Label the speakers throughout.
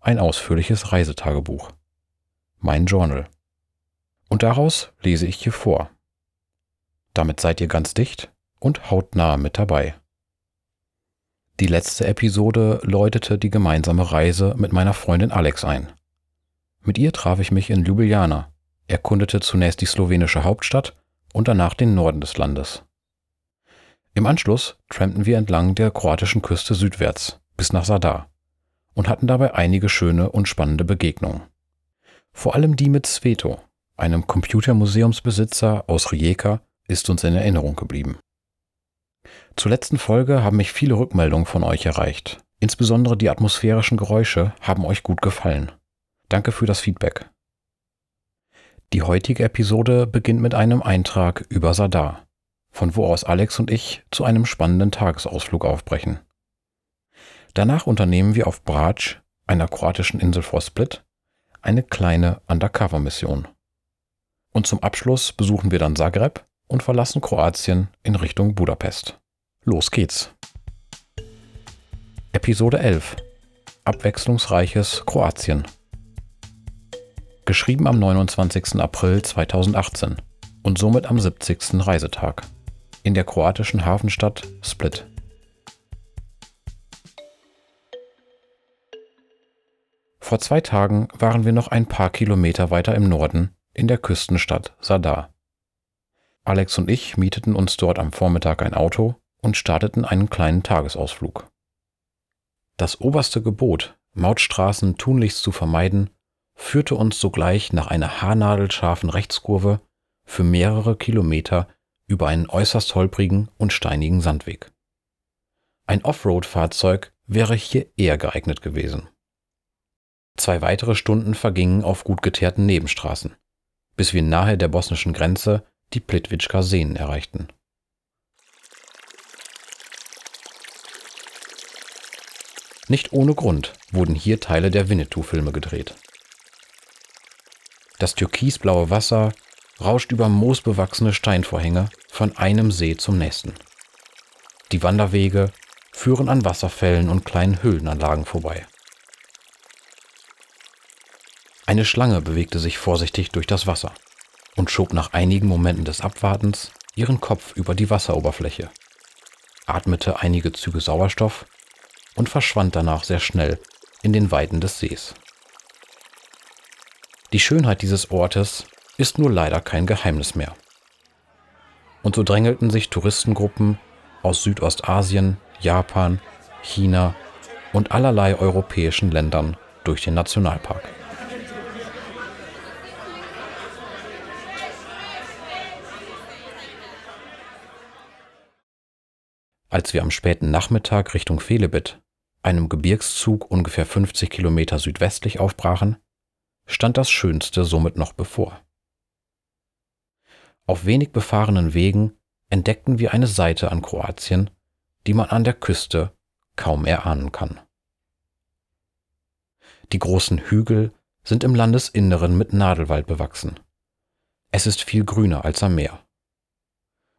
Speaker 1: ein ausführliches Reisetagebuch. Mein Journal. Und daraus lese ich hier vor. Damit seid ihr ganz dicht und hautnah mit dabei. Die letzte Episode läutete die gemeinsame Reise mit meiner Freundin Alex ein. Mit ihr traf ich mich in Ljubljana, erkundete zunächst die slowenische Hauptstadt und danach den Norden des Landes. Im Anschluss trampten wir entlang der kroatischen Küste südwärts bis nach Sadar und hatten dabei einige schöne und spannende Begegnungen. Vor allem die mit Sveto, einem Computermuseumsbesitzer aus Rijeka, ist uns in Erinnerung geblieben. Zur letzten Folge haben mich viele Rückmeldungen von euch erreicht. Insbesondere die atmosphärischen Geräusche haben euch gut gefallen. Danke für das Feedback. Die heutige Episode beginnt mit einem Eintrag über Sadar, von wo aus Alex und ich zu einem spannenden Tagesausflug aufbrechen. Danach unternehmen wir auf Brač, einer kroatischen Insel vor Split, eine kleine Undercover-Mission. Und zum Abschluss besuchen wir dann Zagreb und verlassen Kroatien in Richtung Budapest. Los geht's. Episode 11 Abwechslungsreiches Kroatien. Geschrieben am 29. April 2018 und somit am 70. Reisetag. In der kroatischen Hafenstadt Split. Vor zwei Tagen waren wir noch ein paar Kilometer weiter im Norden in der Küstenstadt Sadar. Alex und ich mieteten uns dort am Vormittag ein Auto und starteten einen kleinen Tagesausflug. Das oberste Gebot, Mautstraßen tunlichst zu vermeiden, führte uns sogleich nach einer haarnadelscharfen Rechtskurve für mehrere Kilometer über einen äußerst holprigen und steinigen Sandweg. Ein Offroad-Fahrzeug wäre hier eher geeignet gewesen. Zwei weitere Stunden vergingen auf gut geteerten Nebenstraßen, bis wir nahe der bosnischen Grenze die Plitvička Seen erreichten. Nicht ohne Grund wurden hier Teile der Winnetou-Filme gedreht. Das türkisblaue Wasser rauscht über moosbewachsene Steinvorhänge von einem See zum nächsten. Die Wanderwege führen an Wasserfällen und kleinen Höhlenanlagen vorbei. Eine Schlange bewegte sich vorsichtig durch das Wasser und schob nach einigen Momenten des Abwartens ihren Kopf über die Wasseroberfläche, atmete einige Züge Sauerstoff und verschwand danach sehr schnell in den Weiten des Sees. Die Schönheit dieses Ortes ist nur leider kein Geheimnis mehr. Und so drängelten sich Touristengruppen aus Südostasien, Japan, China und allerlei europäischen Ländern durch den Nationalpark. Als wir am späten Nachmittag Richtung Velebit, einem Gebirgszug ungefähr 50 Kilometer südwestlich aufbrachen, stand das Schönste somit noch bevor. Auf wenig befahrenen Wegen entdeckten wir eine Seite an Kroatien, die man an der Küste kaum erahnen kann. Die großen Hügel sind im Landesinneren mit Nadelwald bewachsen. Es ist viel grüner als am Meer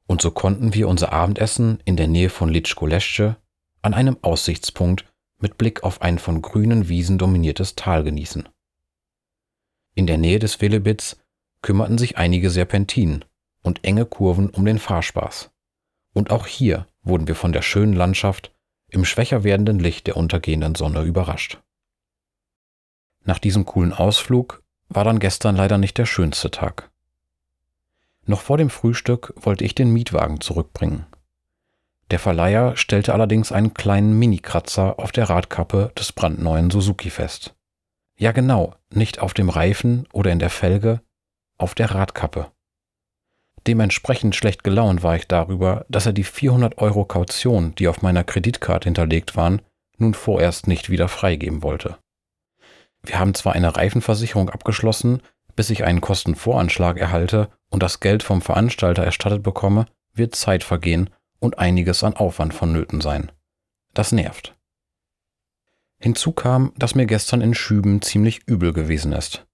Speaker 1: und so konnten wir unser Abendessen in der Nähe von Litschko Lesce an einem Aussichtspunkt mit Blick auf ein von grünen Wiesen dominiertes Tal genießen. In der Nähe des Velebits kümmerten sich einige Serpentinen und enge Kurven um den Fahrspaß. Und auch hier wurden wir von der schönen Landschaft im schwächer werdenden Licht der untergehenden Sonne überrascht. Nach diesem coolen Ausflug war dann gestern leider nicht der schönste Tag. Noch vor dem Frühstück wollte ich den Mietwagen zurückbringen. Der Verleiher stellte allerdings einen kleinen Mini-Kratzer auf der Radkappe des brandneuen Suzuki fest. Ja genau, nicht auf dem Reifen oder in der Felge, auf der Radkappe. Dementsprechend schlecht gelaunt war ich darüber, dass er die 400 Euro Kaution, die auf meiner Kreditkarte hinterlegt waren, nun vorerst nicht wieder freigeben wollte. Wir haben zwar eine Reifenversicherung abgeschlossen, bis ich einen Kostenvoranschlag erhalte und das Geld vom Veranstalter erstattet bekomme, wird Zeit vergehen und einiges an Aufwand vonnöten sein. Das nervt. Hinzu kam, dass mir gestern in Schüben ziemlich übel gewesen ist.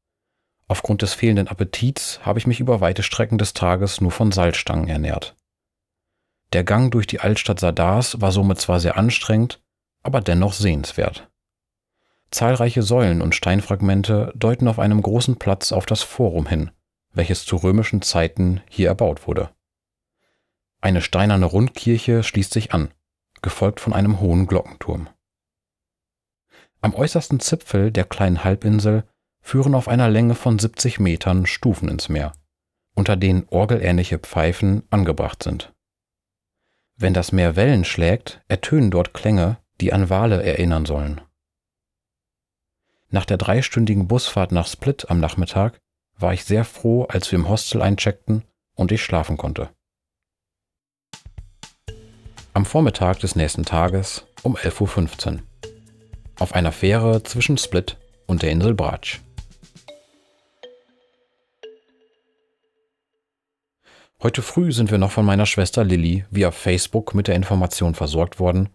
Speaker 1: Aufgrund des fehlenden Appetits habe ich mich über weite Strecken des Tages nur von Salzstangen ernährt. Der Gang durch die Altstadt Sadars war somit zwar sehr anstrengend, aber dennoch sehenswert. Zahlreiche Säulen und Steinfragmente deuten auf einem großen Platz auf das Forum hin, welches zu römischen Zeiten hier erbaut wurde. Eine steinerne Rundkirche schließt sich an, gefolgt von einem hohen Glockenturm. Am äußersten Zipfel der kleinen Halbinsel führen auf einer Länge von 70 Metern Stufen ins Meer, unter denen orgelähnliche Pfeifen angebracht sind. Wenn das Meer Wellen schlägt, ertönen dort Klänge, die an Wale erinnern sollen. Nach der dreistündigen Busfahrt nach Split am Nachmittag war ich sehr froh, als wir im Hostel eincheckten und ich schlafen konnte. Am Vormittag des nächsten Tages um 11.15 Uhr. Auf einer Fähre zwischen Split und der Insel Bratsch. Heute früh sind wir noch von meiner Schwester Lilly via Facebook mit der Information versorgt worden,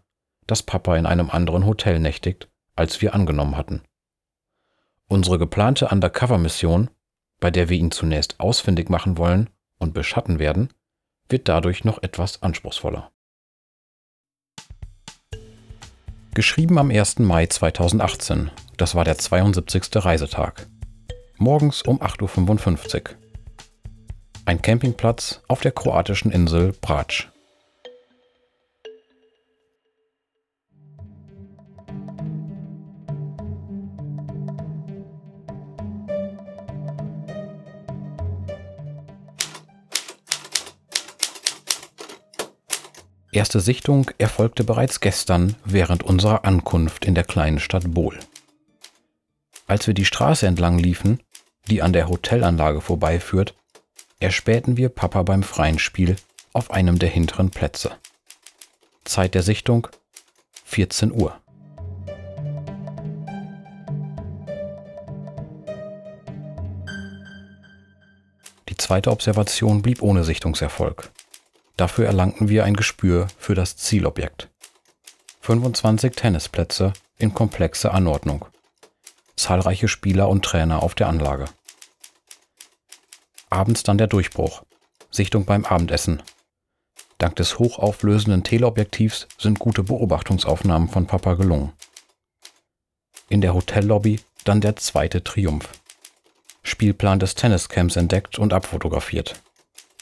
Speaker 1: dass Papa in einem anderen Hotel nächtigt, als wir angenommen hatten. Unsere geplante Undercover-Mission, bei der wir ihn zunächst ausfindig machen wollen und beschatten werden, wird dadurch noch etwas anspruchsvoller. Geschrieben am 1. Mai 2018, das war der 72. Reisetag. Morgens um 8.55 Uhr ein Campingplatz auf der kroatischen Insel Brač. Erste Sichtung erfolgte bereits gestern während unserer Ankunft in der kleinen Stadt Bol. Als wir die Straße entlang liefen, die an der Hotelanlage vorbeiführt, erspähten wir Papa beim freien Spiel auf einem der hinteren Plätze. Zeit der Sichtung 14 Uhr. Die zweite Observation blieb ohne Sichtungserfolg. Dafür erlangten wir ein Gespür für das Zielobjekt. 25 Tennisplätze in komplexer Anordnung. Zahlreiche Spieler und Trainer auf der Anlage. Abends dann der Durchbruch. Sichtung beim Abendessen. Dank des hochauflösenden Teleobjektivs sind gute Beobachtungsaufnahmen von Papa gelungen. In der Hotellobby dann der zweite Triumph. Spielplan des Tenniscamps entdeckt und abfotografiert.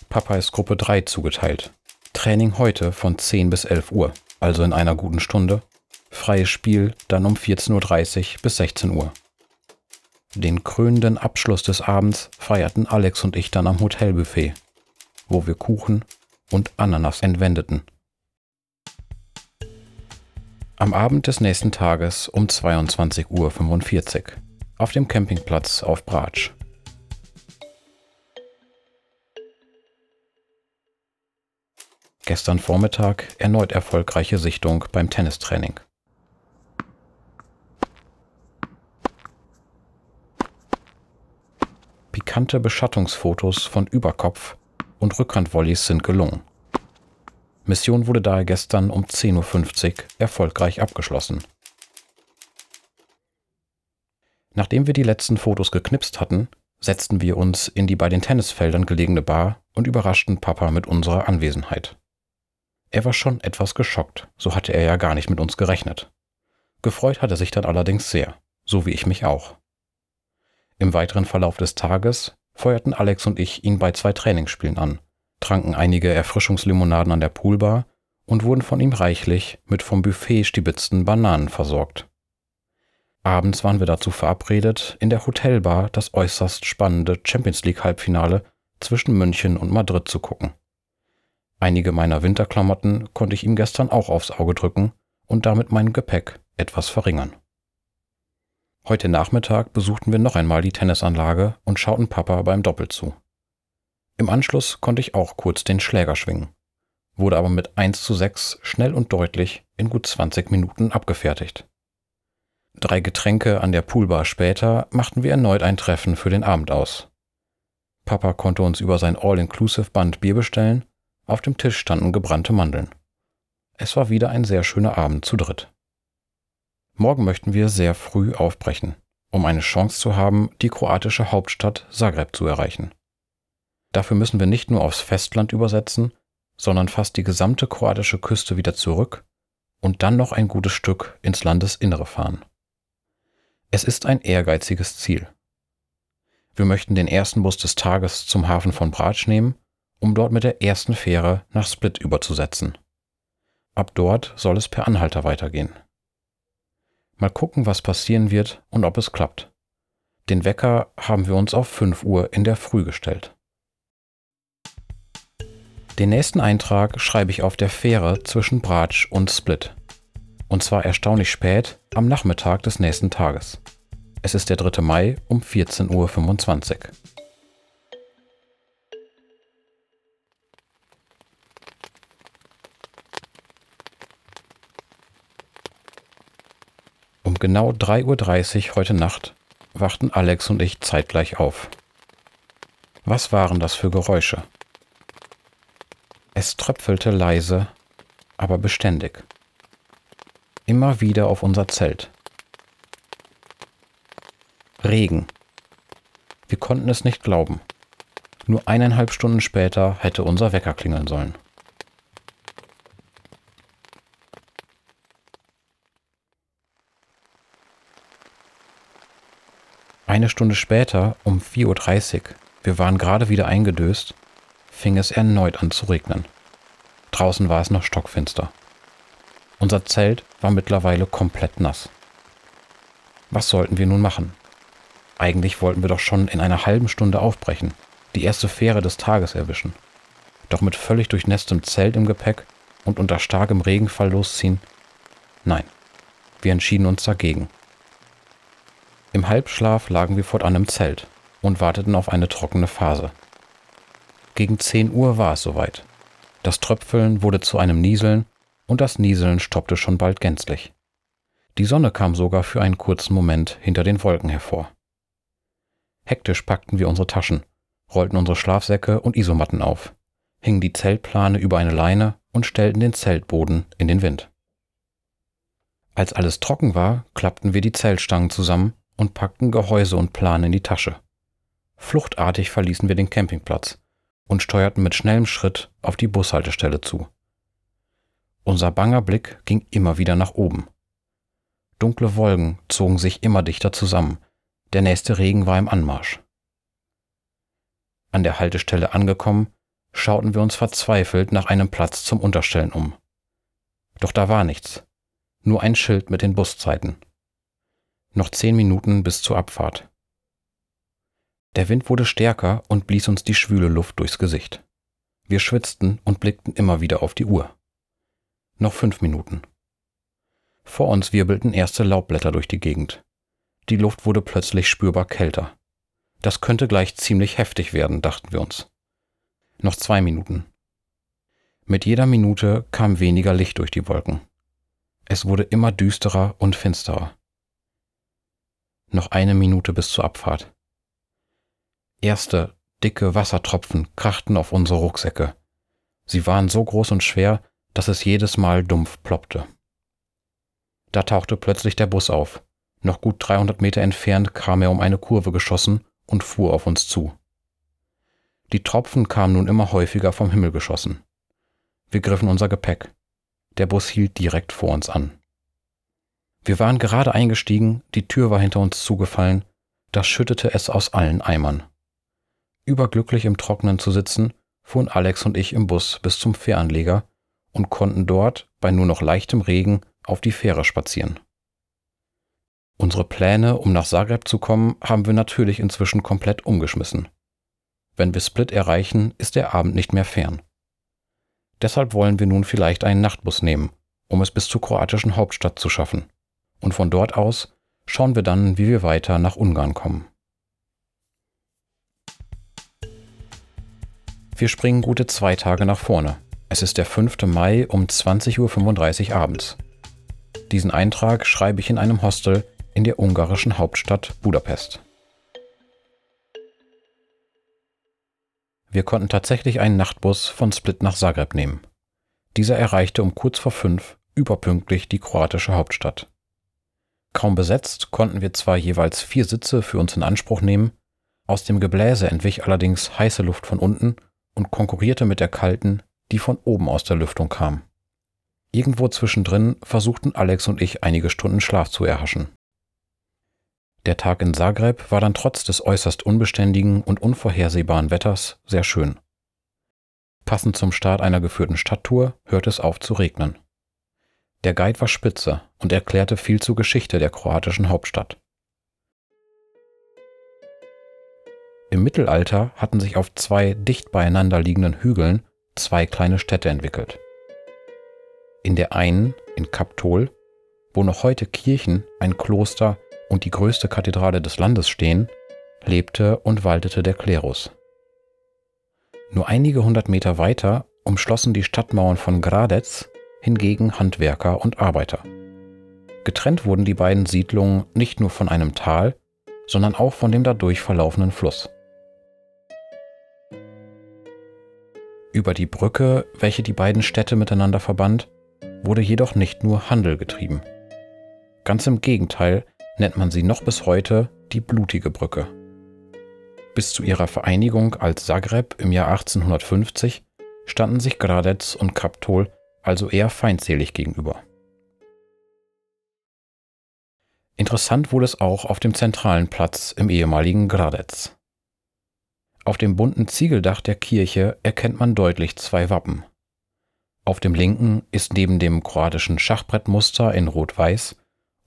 Speaker 1: Papa ist Gruppe 3 zugeteilt. Training heute von 10 bis 11 Uhr, also in einer guten Stunde. Freies Spiel dann um 14.30 Uhr bis 16 Uhr. Den krönenden Abschluss des Abends feierten Alex und ich dann am Hotelbuffet, wo wir Kuchen und Ananas entwendeten. Am Abend des nächsten Tages um 22.45 Uhr auf dem Campingplatz auf Bratsch. Gestern Vormittag erneut erfolgreiche Sichtung beim Tennistraining. pikante Beschattungsfotos von Überkopf und Rückhandvolleys sind gelungen. Mission wurde daher gestern um 10.50 Uhr erfolgreich abgeschlossen. Nachdem wir die letzten Fotos geknipst hatten, setzten wir uns in die bei den Tennisfeldern gelegene Bar und überraschten Papa mit unserer Anwesenheit. Er war schon etwas geschockt, so hatte er ja gar nicht mit uns gerechnet. Gefreut hat er sich dann allerdings sehr, so wie ich mich auch. Im weiteren Verlauf des Tages feuerten Alex und ich ihn bei zwei Trainingsspielen an, tranken einige Erfrischungslimonaden an der Poolbar und wurden von ihm reichlich mit vom Buffet stibitzten Bananen versorgt. Abends waren wir dazu verabredet, in der Hotelbar das äußerst spannende Champions League Halbfinale zwischen München und Madrid zu gucken. Einige meiner Winterklamotten konnte ich ihm gestern auch aufs Auge drücken und damit mein Gepäck etwas verringern. Heute Nachmittag besuchten wir noch einmal die Tennisanlage und schauten Papa beim Doppel zu. Im Anschluss konnte ich auch kurz den Schläger schwingen, wurde aber mit 1 zu 6 schnell und deutlich in gut 20 Minuten abgefertigt. Drei Getränke an der Poolbar später machten wir erneut ein Treffen für den Abend aus. Papa konnte uns über sein All-Inclusive-Band Bier bestellen, auf dem Tisch standen gebrannte Mandeln. Es war wieder ein sehr schöner Abend zu dritt. Morgen möchten wir sehr früh aufbrechen, um eine Chance zu haben, die kroatische Hauptstadt Zagreb zu erreichen. Dafür müssen wir nicht nur aufs Festland übersetzen, sondern fast die gesamte kroatische Küste wieder zurück und dann noch ein gutes Stück ins Landesinnere fahren. Es ist ein ehrgeiziges Ziel. Wir möchten den ersten Bus des Tages zum Hafen von Bratsch nehmen, um dort mit der ersten Fähre nach Split überzusetzen. Ab dort soll es per Anhalter weitergehen. Mal gucken, was passieren wird und ob es klappt. Den Wecker haben wir uns auf 5 Uhr in der Früh gestellt. Den nächsten Eintrag schreibe ich auf der Fähre zwischen Bratsch und Split. Und zwar erstaunlich spät am Nachmittag des nächsten Tages. Es ist der 3. Mai um 14.25 Uhr. Genau 3.30 Uhr heute Nacht wachten Alex und ich zeitgleich auf. Was waren das für Geräusche? Es tröpfelte leise, aber beständig. Immer wieder auf unser Zelt. Regen. Wir konnten es nicht glauben. Nur eineinhalb Stunden später hätte unser Wecker klingeln sollen. Eine Stunde später, um 4.30 Uhr, wir waren gerade wieder eingedöst, fing es erneut an zu regnen. Draußen war es noch stockfinster. Unser Zelt war mittlerweile komplett nass. Was sollten wir nun machen? Eigentlich wollten wir doch schon in einer halben Stunde aufbrechen, die erste Fähre des Tages erwischen. Doch mit völlig durchnässtem Zelt im Gepäck und unter starkem Regenfall losziehen? Nein, wir entschieden uns dagegen. Im Halbschlaf lagen wir fortan im Zelt und warteten auf eine trockene Phase. Gegen 10 Uhr war es soweit. Das Tröpfeln wurde zu einem Nieseln und das Nieseln stoppte schon bald gänzlich. Die Sonne kam sogar für einen kurzen Moment hinter den Wolken hervor. Hektisch packten wir unsere Taschen, rollten unsere Schlafsäcke und Isomatten auf, hingen die Zeltplane über eine Leine und stellten den Zeltboden in den Wind. Als alles trocken war, klappten wir die Zeltstangen zusammen und packten Gehäuse und Plane in die Tasche. Fluchtartig verließen wir den Campingplatz und steuerten mit schnellem Schritt auf die Bushaltestelle zu. Unser banger Blick ging immer wieder nach oben. Dunkle Wolken zogen sich immer dichter zusammen, der nächste Regen war im Anmarsch. An der Haltestelle angekommen, schauten wir uns verzweifelt nach einem Platz zum Unterstellen um. Doch da war nichts, nur ein Schild mit den Buszeiten. Noch zehn Minuten bis zur Abfahrt. Der Wind wurde stärker und blies uns die schwüle Luft durchs Gesicht. Wir schwitzten und blickten immer wieder auf die Uhr. Noch fünf Minuten. Vor uns wirbelten erste Laubblätter durch die Gegend. Die Luft wurde plötzlich spürbar kälter. Das könnte gleich ziemlich heftig werden, dachten wir uns. Noch zwei Minuten. Mit jeder Minute kam weniger Licht durch die Wolken. Es wurde immer düsterer und finsterer. Noch eine Minute bis zur Abfahrt. Erste, dicke Wassertropfen krachten auf unsere Rucksäcke. Sie waren so groß und schwer, dass es jedes Mal dumpf ploppte. Da tauchte plötzlich der Bus auf. Noch gut 300 Meter entfernt kam er um eine Kurve geschossen und fuhr auf uns zu. Die Tropfen kamen nun immer häufiger vom Himmel geschossen. Wir griffen unser Gepäck. Der Bus hielt direkt vor uns an. Wir waren gerade eingestiegen, die Tür war hinter uns zugefallen, da schüttete es aus allen Eimern. Überglücklich im Trocknen zu sitzen, fuhren Alex und ich im Bus bis zum Fähranleger und konnten dort bei nur noch leichtem Regen auf die Fähre spazieren. Unsere Pläne, um nach Zagreb zu kommen, haben wir natürlich inzwischen komplett umgeschmissen. Wenn wir Split erreichen, ist der Abend nicht mehr fern. Deshalb wollen wir nun vielleicht einen Nachtbus nehmen, um es bis zur kroatischen Hauptstadt zu schaffen. Und von dort aus schauen wir dann, wie wir weiter nach Ungarn kommen. Wir springen gute zwei Tage nach vorne. Es ist der 5. Mai um 20.35 Uhr abends. Diesen Eintrag schreibe ich in einem Hostel, in der ungarischen Hauptstadt Budapest. Wir konnten tatsächlich einen Nachtbus von Split nach Zagreb nehmen. Dieser erreichte um kurz vor fünf überpünktlich die kroatische Hauptstadt. Kaum besetzt konnten wir zwar jeweils vier Sitze für uns in Anspruch nehmen, aus dem Gebläse entwich allerdings heiße Luft von unten und konkurrierte mit der kalten, die von oben aus der Lüftung kam. Irgendwo zwischendrin versuchten Alex und ich einige Stunden Schlaf zu erhaschen. Der Tag in Zagreb war dann trotz des äußerst unbeständigen und unvorhersehbaren Wetters sehr schön. Passend zum Start einer geführten Stadttour hörte es auf zu regnen. Der Guide war spitze und erklärte viel zur Geschichte der kroatischen Hauptstadt. Im Mittelalter hatten sich auf zwei dicht beieinander liegenden Hügeln zwei kleine Städte entwickelt. In der einen, in Kaptol, wo noch heute Kirchen, ein Kloster und die größte Kathedrale des Landes stehen, lebte und waltete der Klerus. Nur einige hundert Meter weiter umschlossen die Stadtmauern von Gradetz hingegen Handwerker und Arbeiter. Getrennt wurden die beiden Siedlungen nicht nur von einem Tal, sondern auch von dem dadurch verlaufenden Fluss. Über die Brücke, welche die beiden Städte miteinander verband, wurde jedoch nicht nur Handel getrieben. Ganz im Gegenteil nennt man sie noch bis heute die Blutige Brücke. Bis zu ihrer Vereinigung als Zagreb im Jahr 1850 standen sich Gradetz und Kaptol also eher feindselig gegenüber. Interessant wurde es auch auf dem zentralen Platz im ehemaligen Gradetz. Auf dem bunten Ziegeldach der Kirche erkennt man deutlich zwei Wappen. Auf dem linken ist neben dem kroatischen Schachbrettmuster in Rot-Weiß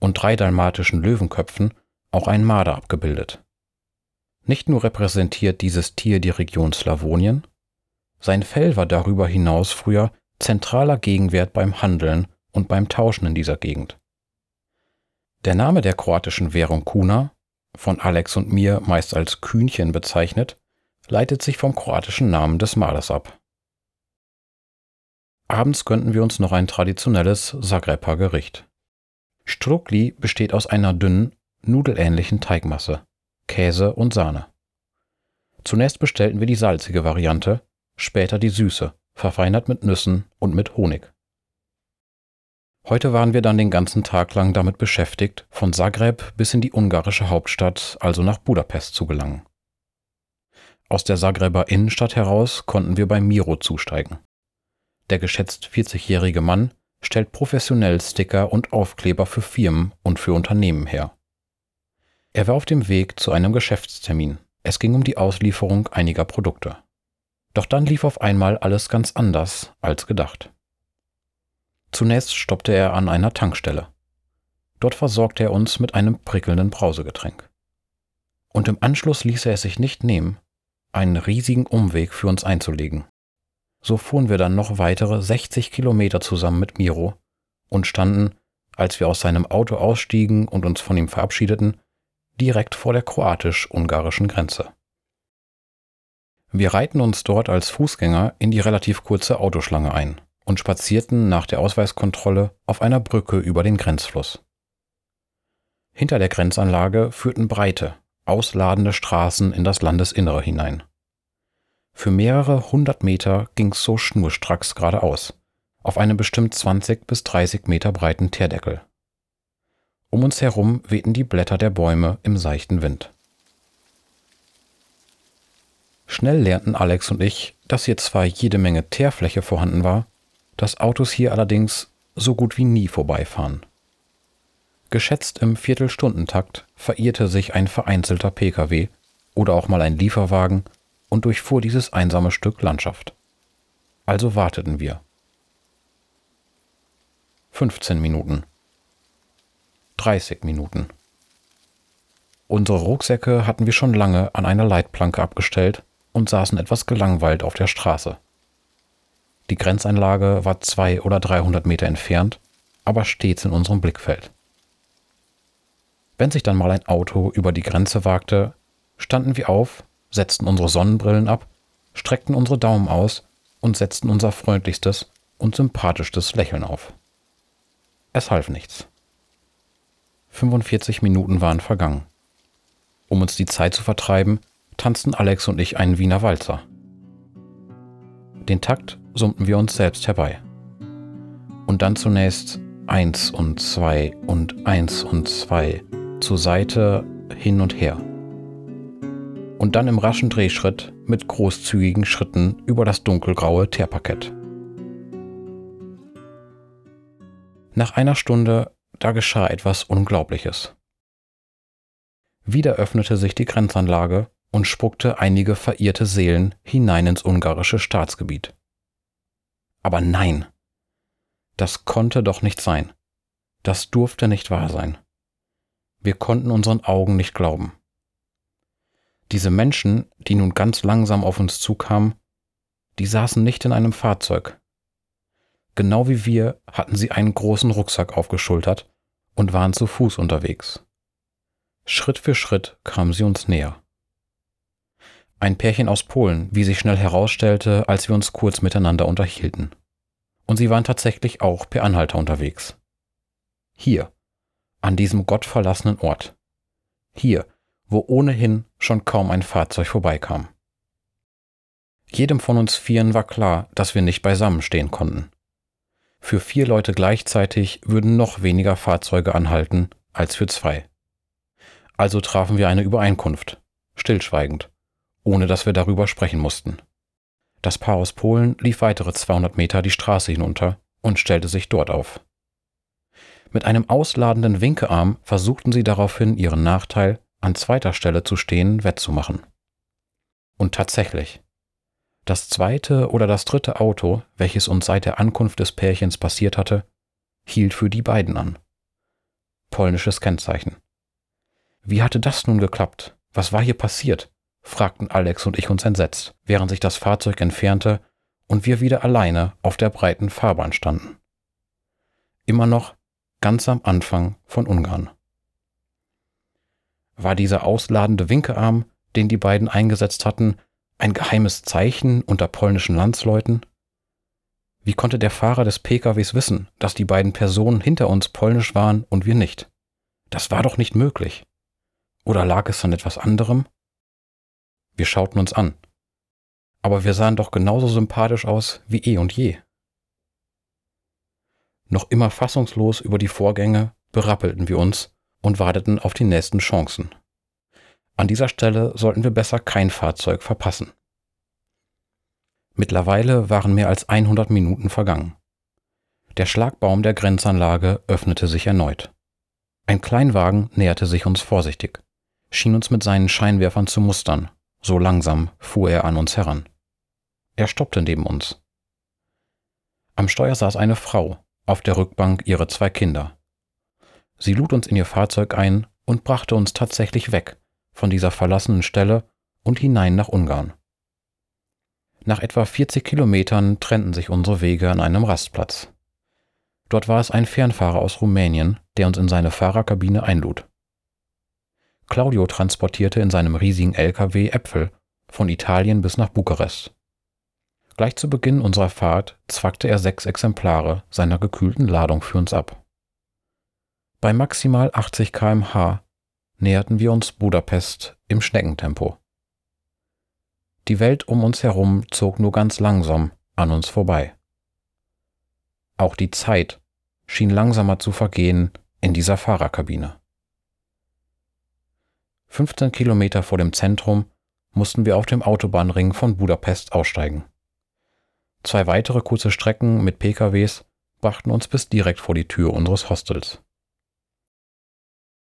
Speaker 1: und drei dalmatischen Löwenköpfen auch ein Marder abgebildet. Nicht nur repräsentiert dieses Tier die Region Slawonien, sein Fell war darüber hinaus früher zentraler Gegenwert beim Handeln und beim Tauschen in dieser Gegend. Der Name der kroatischen Währung Kuna, von Alex und mir meist als Kühnchen bezeichnet, leitet sich vom kroatischen Namen des Malers ab. Abends gönnten wir uns noch ein traditionelles Zagreber Gericht. Strukli besteht aus einer dünnen, nudelähnlichen Teigmasse, Käse und Sahne. Zunächst bestellten wir die salzige Variante, später die süße, verfeinert mit Nüssen und mit Honig. Heute waren wir dann den ganzen Tag lang damit beschäftigt, von Zagreb bis in die ungarische Hauptstadt, also nach Budapest zu gelangen. Aus der Zagreber Innenstadt heraus konnten wir bei Miro zusteigen. Der geschätzt 40-jährige Mann stellt professionell Sticker und Aufkleber für Firmen und für Unternehmen her. Er war auf dem Weg zu einem Geschäftstermin. Es ging um die Auslieferung einiger Produkte. Doch dann lief auf einmal alles ganz anders als gedacht. Zunächst stoppte er an einer Tankstelle. Dort versorgte er uns mit einem prickelnden Brausegetränk. Und im Anschluss ließ er es sich nicht nehmen, einen riesigen Umweg für uns einzulegen. So fuhren wir dann noch weitere 60 Kilometer zusammen mit Miro und standen, als wir aus seinem Auto ausstiegen und uns von ihm verabschiedeten, direkt vor der kroatisch-ungarischen Grenze. Wir reihten uns dort als Fußgänger in die relativ kurze Autoschlange ein und spazierten nach der Ausweiskontrolle auf einer Brücke über den Grenzfluss. Hinter der Grenzanlage führten breite, ausladende Straßen in das Landesinnere hinein. Für mehrere hundert Meter ging's so schnurstracks geradeaus, auf einem bestimmt 20 bis 30 Meter breiten Teerdeckel. Um uns herum wehten die Blätter der Bäume im seichten Wind. Schnell lernten Alex und ich, dass hier zwar jede Menge Teerfläche vorhanden war, dass Autos hier allerdings so gut wie nie vorbeifahren. Geschätzt im Viertelstundentakt verirrte sich ein vereinzelter Pkw oder auch mal ein Lieferwagen und durchfuhr dieses einsame Stück Landschaft. Also warteten wir. 15 Minuten. 30 Minuten. Unsere Rucksäcke hatten wir schon lange an einer Leitplanke abgestellt und saßen etwas gelangweilt auf der Straße. Die Grenzeinlage war zwei oder dreihundert Meter entfernt, aber stets in unserem Blickfeld. Wenn sich dann mal ein Auto über die Grenze wagte, standen wir auf, setzten unsere Sonnenbrillen ab, streckten unsere Daumen aus und setzten unser freundlichstes und sympathischstes Lächeln auf. Es half nichts. 45 Minuten waren vergangen. Um uns die Zeit zu vertreiben, tanzten Alex und ich einen Wiener Walzer. Den Takt summten wir uns selbst herbei. Und dann zunächst eins und zwei und eins und zwei zur Seite hin und her. Und dann im raschen Drehschritt mit großzügigen Schritten über das dunkelgraue Teerparkett. Nach einer Stunde, da geschah etwas Unglaubliches. Wieder öffnete sich die Grenzanlage und spuckte einige verirrte Seelen hinein ins ungarische Staatsgebiet. Aber nein, das konnte doch nicht sein. Das durfte nicht wahr sein. Wir konnten unseren Augen nicht glauben. Diese Menschen, die nun ganz langsam auf uns zukamen, die saßen nicht in einem Fahrzeug. Genau wie wir hatten sie einen großen Rucksack aufgeschultert und waren zu Fuß unterwegs. Schritt für Schritt kamen sie uns näher. Ein Pärchen aus Polen, wie sich schnell herausstellte, als wir uns kurz miteinander unterhielten. Und sie waren tatsächlich auch per Anhalter unterwegs. Hier, an diesem gottverlassenen Ort. Hier, wo ohnehin schon kaum ein Fahrzeug vorbeikam. Jedem von uns Vieren war klar, dass wir nicht beisammen stehen konnten. Für vier Leute gleichzeitig würden noch weniger Fahrzeuge anhalten als für zwei. Also trafen wir eine Übereinkunft, stillschweigend, ohne dass wir darüber sprechen mussten. Das Paar aus Polen lief weitere 200 Meter die Straße hinunter und stellte sich dort auf. Mit einem ausladenden Winkearm versuchten sie daraufhin ihren Nachteil, an zweiter Stelle zu stehen, wettzumachen. Und tatsächlich. Das zweite oder das dritte Auto, welches uns seit der Ankunft des Pärchens passiert hatte, hielt für die beiden an. Polnisches Kennzeichen. Wie hatte das nun geklappt? Was war hier passiert? Fragten Alex und ich uns entsetzt, während sich das Fahrzeug entfernte und wir wieder alleine auf der breiten Fahrbahn standen. Immer noch ganz am Anfang von Ungarn. War dieser ausladende Winkearm, den die beiden eingesetzt hatten, ein geheimes Zeichen unter polnischen Landsleuten? Wie konnte der Fahrer des PKWs wissen, dass die beiden Personen hinter uns polnisch waren und wir nicht? Das war doch nicht möglich. Oder lag es an etwas anderem? Wir schauten uns an. Aber wir sahen doch genauso sympathisch aus wie eh und je. Noch immer fassungslos über die Vorgänge berappelten wir uns und warteten auf die nächsten Chancen. An dieser Stelle sollten wir besser kein Fahrzeug verpassen. Mittlerweile waren mehr als 100 Minuten vergangen. Der Schlagbaum der Grenzanlage öffnete sich erneut. Ein Kleinwagen näherte sich uns vorsichtig, schien uns mit seinen Scheinwerfern zu mustern so langsam fuhr er an uns heran. Er stoppte neben uns. Am Steuer saß eine Frau, auf der Rückbank ihre zwei Kinder. Sie lud uns in ihr Fahrzeug ein und brachte uns tatsächlich weg von dieser verlassenen Stelle und hinein nach Ungarn. Nach etwa 40 Kilometern trennten sich unsere Wege an einem Rastplatz. Dort war es ein Fernfahrer aus Rumänien, der uns in seine Fahrerkabine einlud. Claudio transportierte in seinem riesigen LKW Äpfel von Italien bis nach Bukarest. Gleich zu Beginn unserer Fahrt zwackte er sechs Exemplare seiner gekühlten Ladung für uns ab. Bei maximal 80 km/h näherten wir uns Budapest im Schneckentempo. Die Welt um uns herum zog nur ganz langsam an uns vorbei. Auch die Zeit schien langsamer zu vergehen in dieser Fahrerkabine. 15 Kilometer vor dem Zentrum mussten wir auf dem Autobahnring von Budapest aussteigen. Zwei weitere kurze Strecken mit PKWs brachten uns bis direkt vor die Tür unseres Hostels.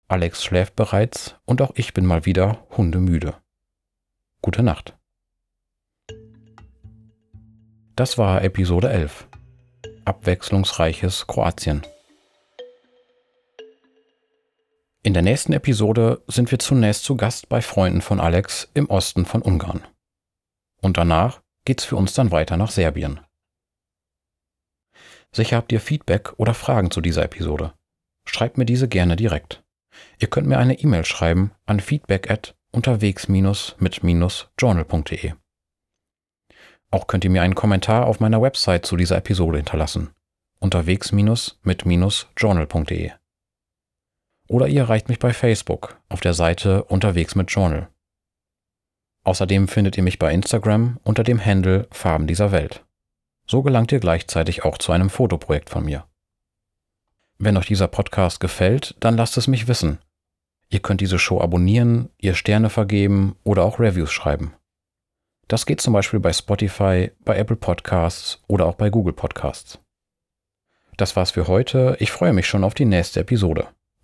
Speaker 1: Alex schläft bereits und auch ich bin mal wieder hundemüde. Gute Nacht. Das war Episode 11. Abwechslungsreiches Kroatien. In der nächsten Episode sind wir zunächst zu Gast bei Freunden von Alex im Osten von Ungarn. Und danach geht's für uns dann weiter nach Serbien. Sicher habt ihr Feedback oder Fragen zu dieser Episode. Schreibt mir diese gerne direkt. Ihr könnt mir eine E-Mail schreiben an feedback at unterwegs-mit-journal.de. Auch könnt ihr mir einen Kommentar auf meiner Website zu dieser Episode hinterlassen. unterwegs-mit-journal.de. oder ihr erreicht mich bei Facebook auf der Seite Unterwegs mit Journal. Außerdem findet ihr mich bei Instagram unter dem Handle Farben dieser Welt. So gelangt ihr gleichzeitig auch zu einem Fotoprojekt von mir. Wenn euch dieser Podcast gefällt, dann lasst es mich wissen. Ihr könnt diese Show abonnieren, ihr Sterne vergeben oder auch Reviews schreiben. Das geht zum Beispiel bei Spotify, bei Apple Podcasts oder auch bei Google Podcasts. Das war's für heute. Ich freue mich schon auf die nächste Episode.